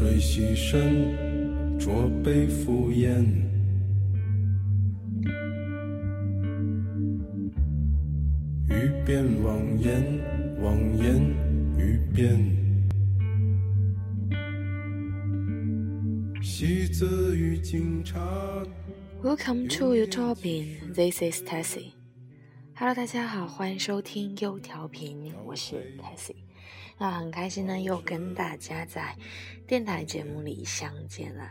水洗身，浊杯敷衍。欲辨妄言，妄言欲辨。戏子与警察。Welcome to your topping. This is Tessie. Hello，大家好，欢迎收听优调频，我是 Tessie。那很开心呢，又跟大家在电台节目里相见了。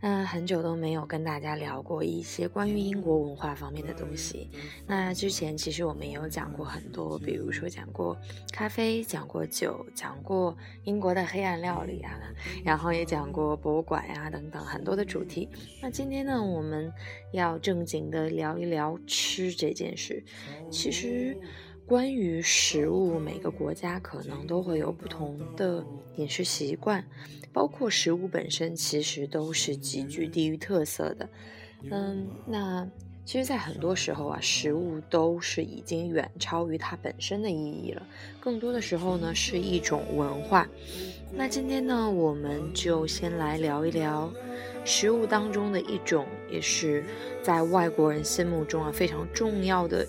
那很久都没有跟大家聊过一些关于英国文化方面的东西。那之前其实我们也有讲过很多，比如说讲过咖啡，讲过酒，讲过英国的黑暗料理啊，然后也讲过博物馆呀、等等很多的主题。那今天呢，我们要正经的聊一聊吃这件事。其实。关于食物，每个国家可能都会有不同的饮食习惯，包括食物本身，其实都是极具地域特色的。嗯，那其实，在很多时候啊，食物都是已经远超于它本身的意义了，更多的时候呢，是一种文化。那今天呢，我们就先来聊一聊食物当中的一种，也是在外国人心目中啊非常重要的。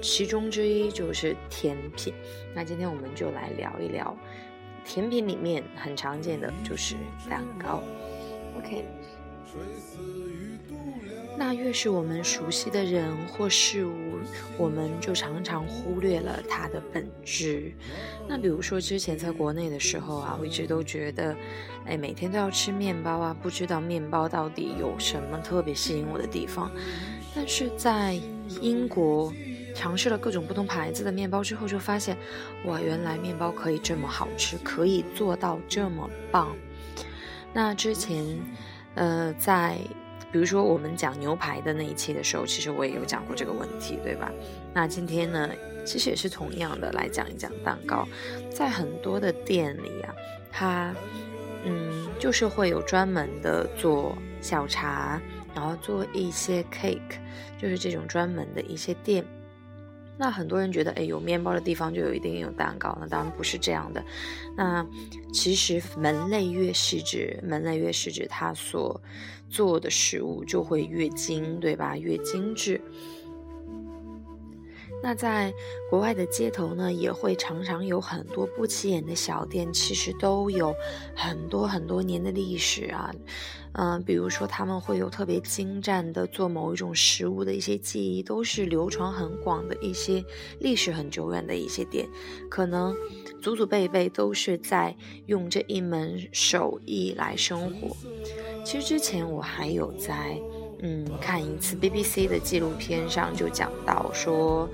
其中之一就是甜品，那今天我们就来聊一聊甜品里面很常见的就是蛋糕。OK，那越是我们熟悉的人或事物，我们就常常忽略了它的本质。那比如说之前在国内的时候啊，我一直都觉得，哎，每天都要吃面包啊，不知道面包到底有什么特别吸引我的地方。但是在英国。尝试了各种不同牌子的面包之后，就发现，哇，原来面包可以这么好吃，可以做到这么棒。那之前，呃，在比如说我们讲牛排的那一期的时候，其实我也有讲过这个问题，对吧？那今天呢，其实也是同样的来讲一讲蛋糕。在很多的店里啊，它，嗯，就是会有专门的做小茶，然后做一些 cake，就是这种专门的一些店。那很多人觉得，哎，有面包的地方就有一定有蛋糕，那当然不是这样的。那其实门类越细致，门类越细致，它所做的食物就会越精，对吧？越精致。那在国外的街头呢，也会常常有很多不起眼的小店，其实都有很多很多年的历史啊。嗯，比如说他们会有特别精湛的做某一种食物的一些技艺，都是流传很广的一些历史很久远的一些店，可能祖祖辈辈都是在用这一门手艺来生活。其实之前我还有在。嗯，看一次 BBC 的纪录片上就讲到说，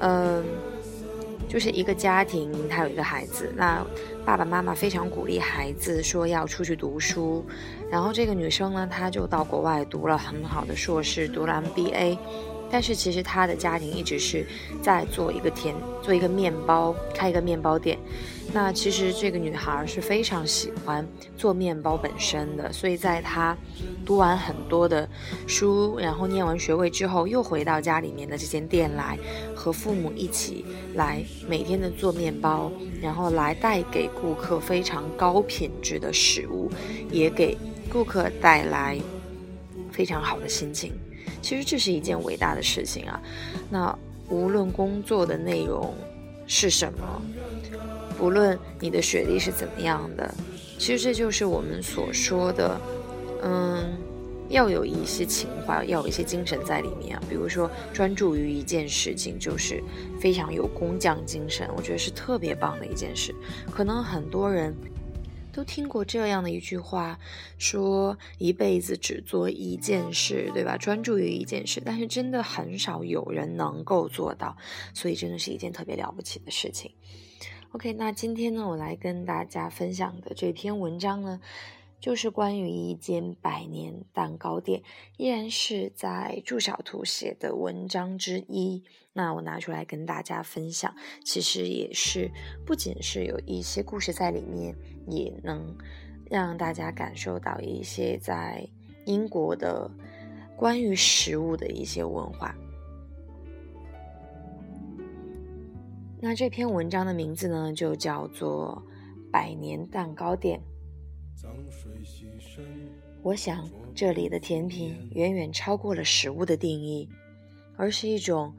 嗯，就是一个家庭，他有一个孩子，那爸爸妈妈非常鼓励孩子说要出去读书，然后这个女生呢，她就到国外读了很好的硕士，读了 MBA，但是其实她的家庭一直是在做一个甜，做一个面包，开一个面包店。那其实这个女孩是非常喜欢做面包本身的，所以在她读完很多的书，然后念完学位之后，又回到家里面的这间店来，和父母一起来每天的做面包，然后来带给顾客非常高品质的食物，也给顾客带来非常好的心情。其实这是一件伟大的事情啊！那无论工作的内容是什么。无论你的学历是怎么样的，其实这就是我们所说的，嗯，要有一些情怀，要有一些精神在里面啊。比如说，专注于一件事情，就是非常有工匠精神，我觉得是特别棒的一件事。可能很多人都听过这样的一句话，说一辈子只做一件事，对吧？专注于一件事，但是真的很少有人能够做到，所以真的是一件特别了不起的事情。OK，那今天呢，我来跟大家分享的这篇文章呢，就是关于一间百年蛋糕店，依然是在祝小图写的文章之一。那我拿出来跟大家分享，其实也是不仅是有一些故事在里面，也能让大家感受到一些在英国的关于食物的一些文化。那这篇文章的名字呢，就叫做《百年蛋糕店》。我想，这里的甜品远远超过了食物的定义，而是一种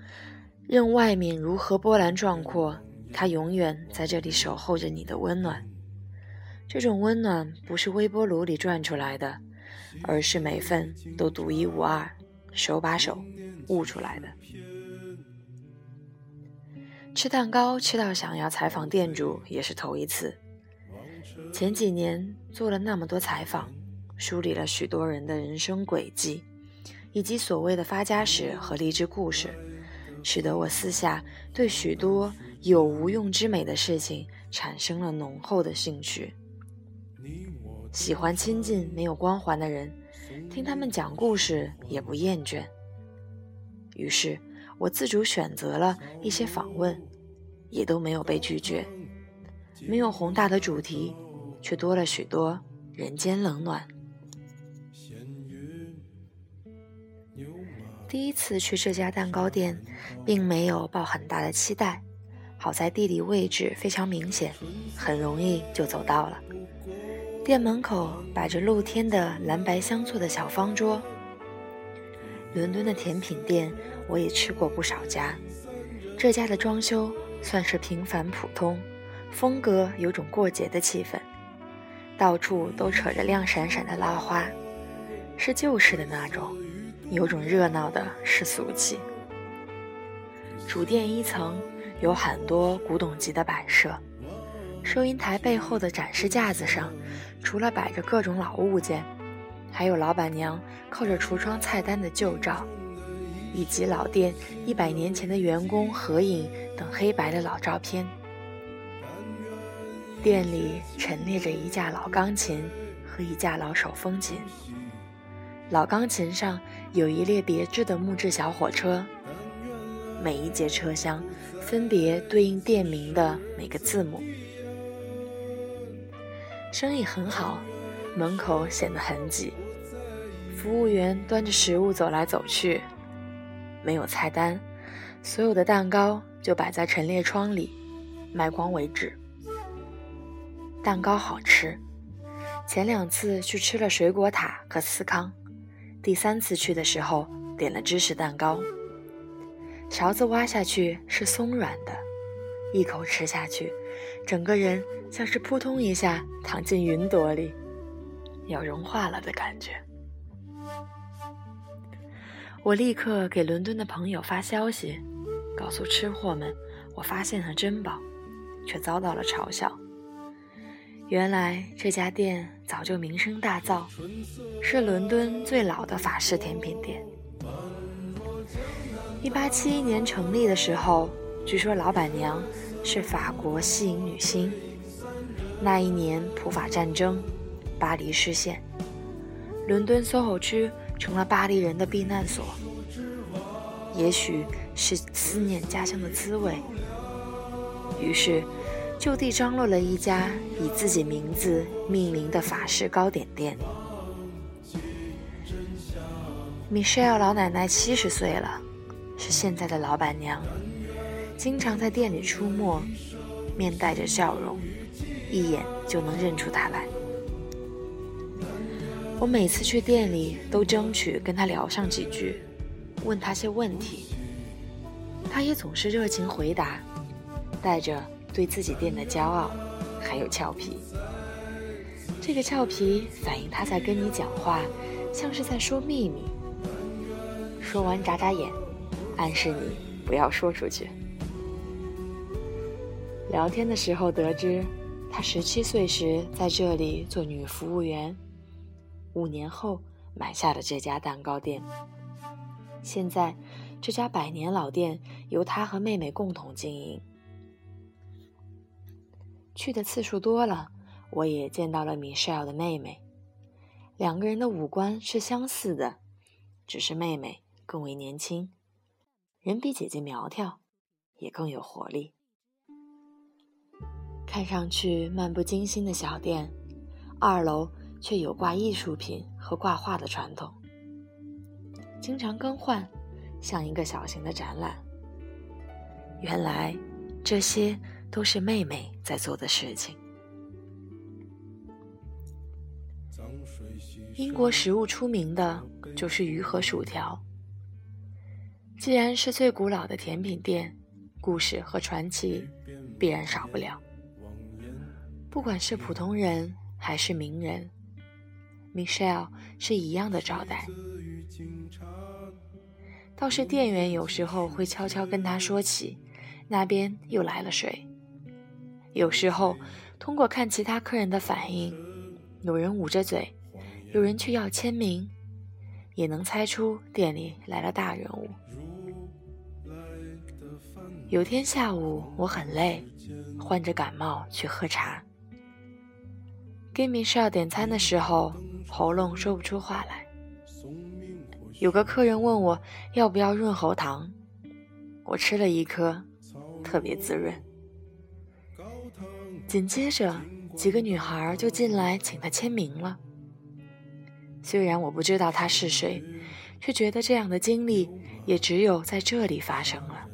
任外面如何波澜壮阔，它永远在这里守候着你的温暖。这种温暖不是微波炉里转出来的，而是每份都独一无二，手把手悟出来的。吃蛋糕吃到想要采访店主也是头一次。前几年做了那么多采访，梳理了许多人的人生轨迹，以及所谓的发家史和励志故事，使得我私下对许多有无用之美的事情产生了浓厚的兴趣。喜欢亲近没有光环的人，听他们讲故事也不厌倦。于是，我自主选择了一些访问，也都没有被拒绝。没有宏大的主题，却多了许多人间冷暖。第一次去这家蛋糕店，并没有抱很大的期待，好在地理位置非常明显，很容易就走到了。店门口摆着露天的蓝白相错的小方桌。伦敦的甜品店我也吃过不少家，这家的装修算是平凡普通，风格有种过节的气氛，到处都扯着亮闪闪的蜡花，是旧式的那种，有种热闹的世俗气。主店一层有很多古董级的摆设。收银台背后的展示架子上，除了摆着各种老物件，还有老板娘靠着橱窗菜单的旧照，以及老店一百年前的员工合影等黑白的老照片。店里陈列着一架老钢琴和一架老手风琴，老钢琴上有一列别致的木质小火车，每一节车厢分别对应店名的每个字母。生意很好，门口显得很挤。服务员端着食物走来走去，没有菜单，所有的蛋糕就摆在陈列窗里，卖光为止。蛋糕好吃，前两次去吃了水果塔和司康，第三次去的时候点了芝士蛋糕。勺子挖下去是松软的，一口吃下去，整个人。像是扑通一下躺进云朵里，要融化了的感觉。我立刻给伦敦的朋友发消息，告诉吃货们我发现了珍宝，却遭到了嘲笑。原来这家店早就名声大噪，是伦敦最老的法式甜品店。一八七一年成立的时候，据说老板娘是法国戏影女星。那一年，普法战争，巴黎失陷，伦敦 SOHO 区成了巴黎人的避难所。也许是思念家乡的滋味，于是就地张罗了一家以自己名字命名的法式糕点店。Michelle 老奶奶七十岁了，是现在的老板娘，经常在店里出没，面带着笑容。一眼就能认出她来。我每次去店里都争取跟她聊上几句，问她些问题，她也总是热情回答，带着对自己店的骄傲，还有俏皮。这个俏皮反映他在跟你讲话，像是在说秘密。说完眨眨眼，暗示你不要说出去。聊天的时候得知。他十七岁时在这里做女服务员，五年后买下了这家蛋糕店。现在，这家百年老店由他和妹妹共同经营。去的次数多了，我也见到了米歇尔的妹妹。两个人的五官是相似的，只是妹妹更为年轻，人比姐姐苗条，也更有活力。看上去漫不经心的小店，二楼却有挂艺术品和挂画的传统，经常更换，像一个小型的展览。原来，这些都是妹妹在做的事情。英国食物出名的就是鱼和薯条。既然是最古老的甜品店，故事和传奇必然少不了。不管是普通人还是名人，Michelle 是一样的招待。倒是店员有时候会悄悄跟他说起，那边又来了谁。有时候通过看其他客人的反应，有人捂着嘴，有人去要签名，也能猜出店里来了大人物。有天下午我很累，患着感冒去喝茶。给米少点餐的时候，喉咙说不出话来。有个客人问我要不要润喉糖，我吃了一颗，特别滋润。紧接着，几个女孩就进来请他签名了。虽然我不知道他是谁，却觉得这样的经历也只有在这里发生了。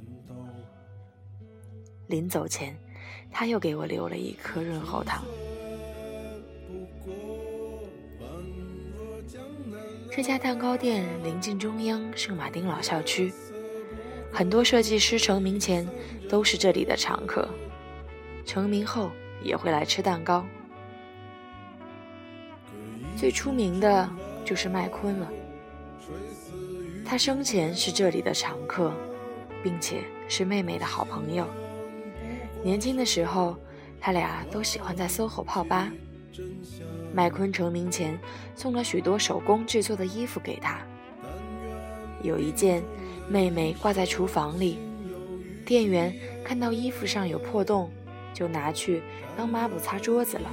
临走前，他又给我留了一颗润喉糖。这家蛋糕店临近中央圣马丁老校区，很多设计师成名前都是这里的常客，成名后也会来吃蛋糕。最出名的就是麦昆了，他生前是这里的常客，并且是妹妹的好朋友。年轻的时候，他俩都喜欢在 SOHO 泡吧。麦昆成名前送了许多手工制作的衣服给他，有一件妹妹挂在厨房里，店员看到衣服上有破洞，就拿去当抹布擦桌子了。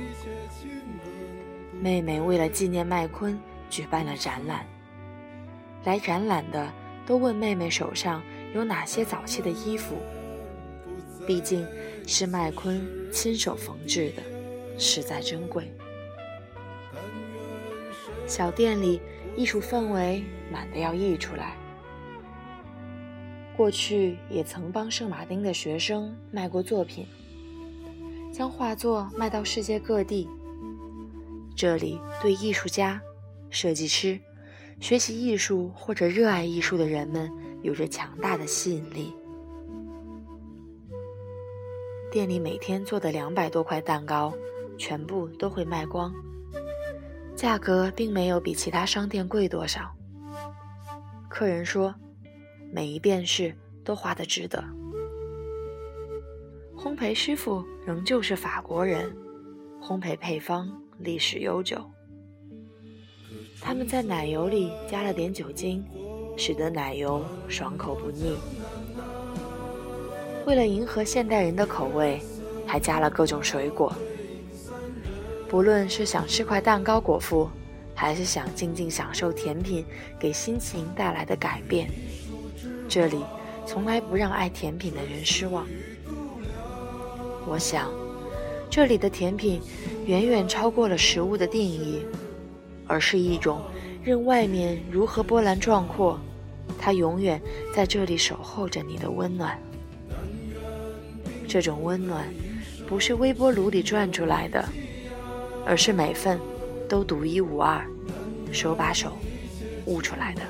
妹妹为了纪念麦昆，举办了展览，来展览的都问妹妹手上有哪些早期的衣服，毕竟是麦昆亲手缝制的，实在珍贵。小店里艺术氛围满得要溢出来。过去也曾帮圣马丁的学生卖过作品，将画作卖到世界各地。这里对艺术家、设计师、学习艺术或者热爱艺术的人们有着强大的吸引力。店里每天做的两百多块蛋糕，全部都会卖光。价格并没有比其他商店贵多少。客人说，每一便士都花得值得。烘焙师傅仍旧是法国人，烘焙配方历史悠久。他们在奶油里加了点酒精，使得奶油爽口不腻。为了迎合现代人的口味，还加了各种水果。不论是想吃块蛋糕果腹，还是想静静享受甜品给心情带来的改变，这里从来不让爱甜品的人失望。我想，这里的甜品远远超过了食物的定义，而是一种任外面如何波澜壮阔，它永远在这里守候着你的温暖。这种温暖，不是微波炉里转出来的。而是每份都独一无二，手把手悟出来的。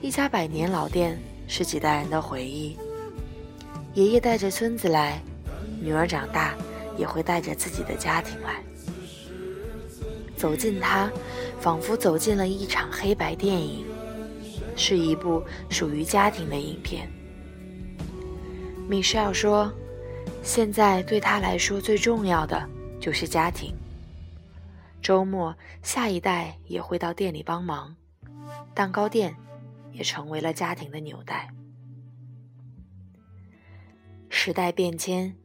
一家百年老店是几代人的回忆，爷爷带着孙子来，女儿长大也会带着自己的家庭来。走进他，仿佛走进了一场黑白电影，是一部属于家庭的影片。米歇尔说。现在对他来说最重要的就是家庭。周末，下一代也会到店里帮忙，蛋糕店也成为了家庭的纽带。时代变迁，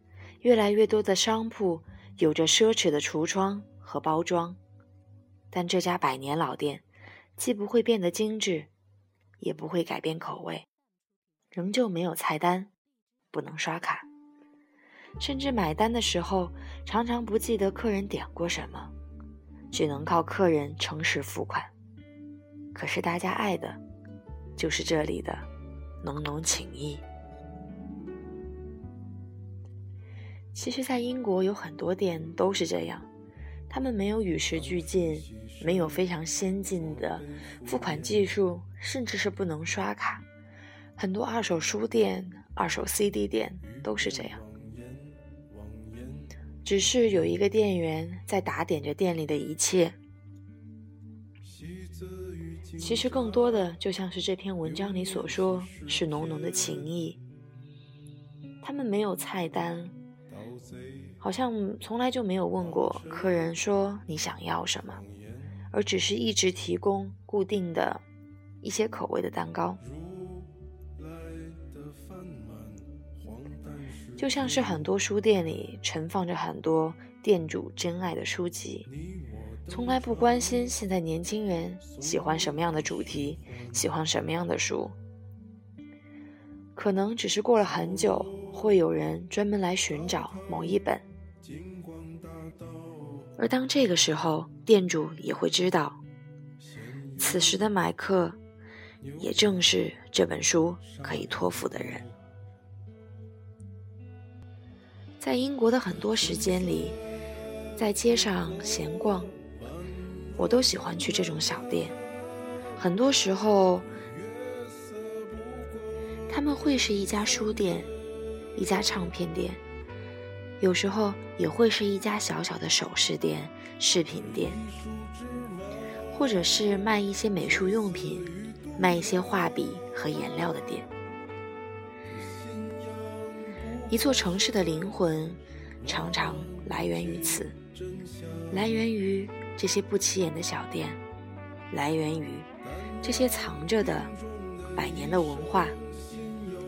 越来越多的商铺有着奢侈的橱窗和包装，但这家百年老店既不会变得精致，也不会改变口味，仍旧没有菜单，不能刷卡。甚至买单的时候，常常不记得客人点过什么，只能靠客人诚实付款。可是大家爱的，就是这里的浓浓情谊。其实，在英国有很多店都是这样，他们没有与时俱进，没有非常先进的付款技术，甚至是不能刷卡。很多二手书店、二手 CD 店都是这样。只是有一个店员在打点着店里的一切。其实更多的就像是这篇文章里所说，是浓浓的情谊。他们没有菜单，好像从来就没有问过客人说你想要什么，而只是一直提供固定的一些口味的蛋糕。就像是很多书店里存放着很多店主珍爱的书籍，从来不关心现在年轻人喜欢什么样的主题，喜欢什么样的书。可能只是过了很久，会有人专门来寻找某一本，而当这个时候，店主也会知道，此时的买客也正是这本书可以托付的人。在英国的很多时间里，在街上闲逛，我都喜欢去这种小店。很多时候，他们会是一家书店、一家唱片店，有时候也会是一家小小的首饰店、饰品店，或者是卖一些美术用品、卖一些画笔和颜料的店。一座城市的灵魂，常常来源于此，来源于这些不起眼的小店，来源于这些藏着的百年的文化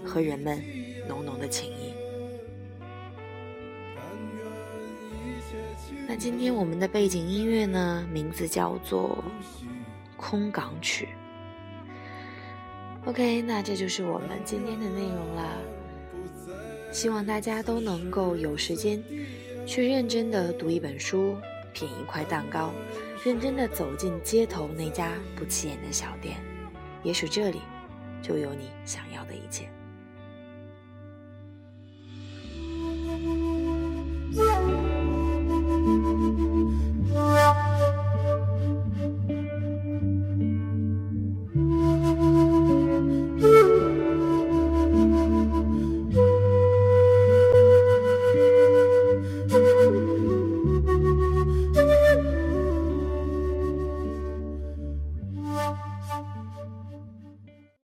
和人们浓浓的情谊。今天我们的背景音乐呢，名字叫做《空港曲》。OK，那这就是我们今天的内容啦。希望大家都能够有时间，去认真的读一本书，品一块蛋糕，认真的走进街头那家不起眼的小店，也许这里就有你想要的一切。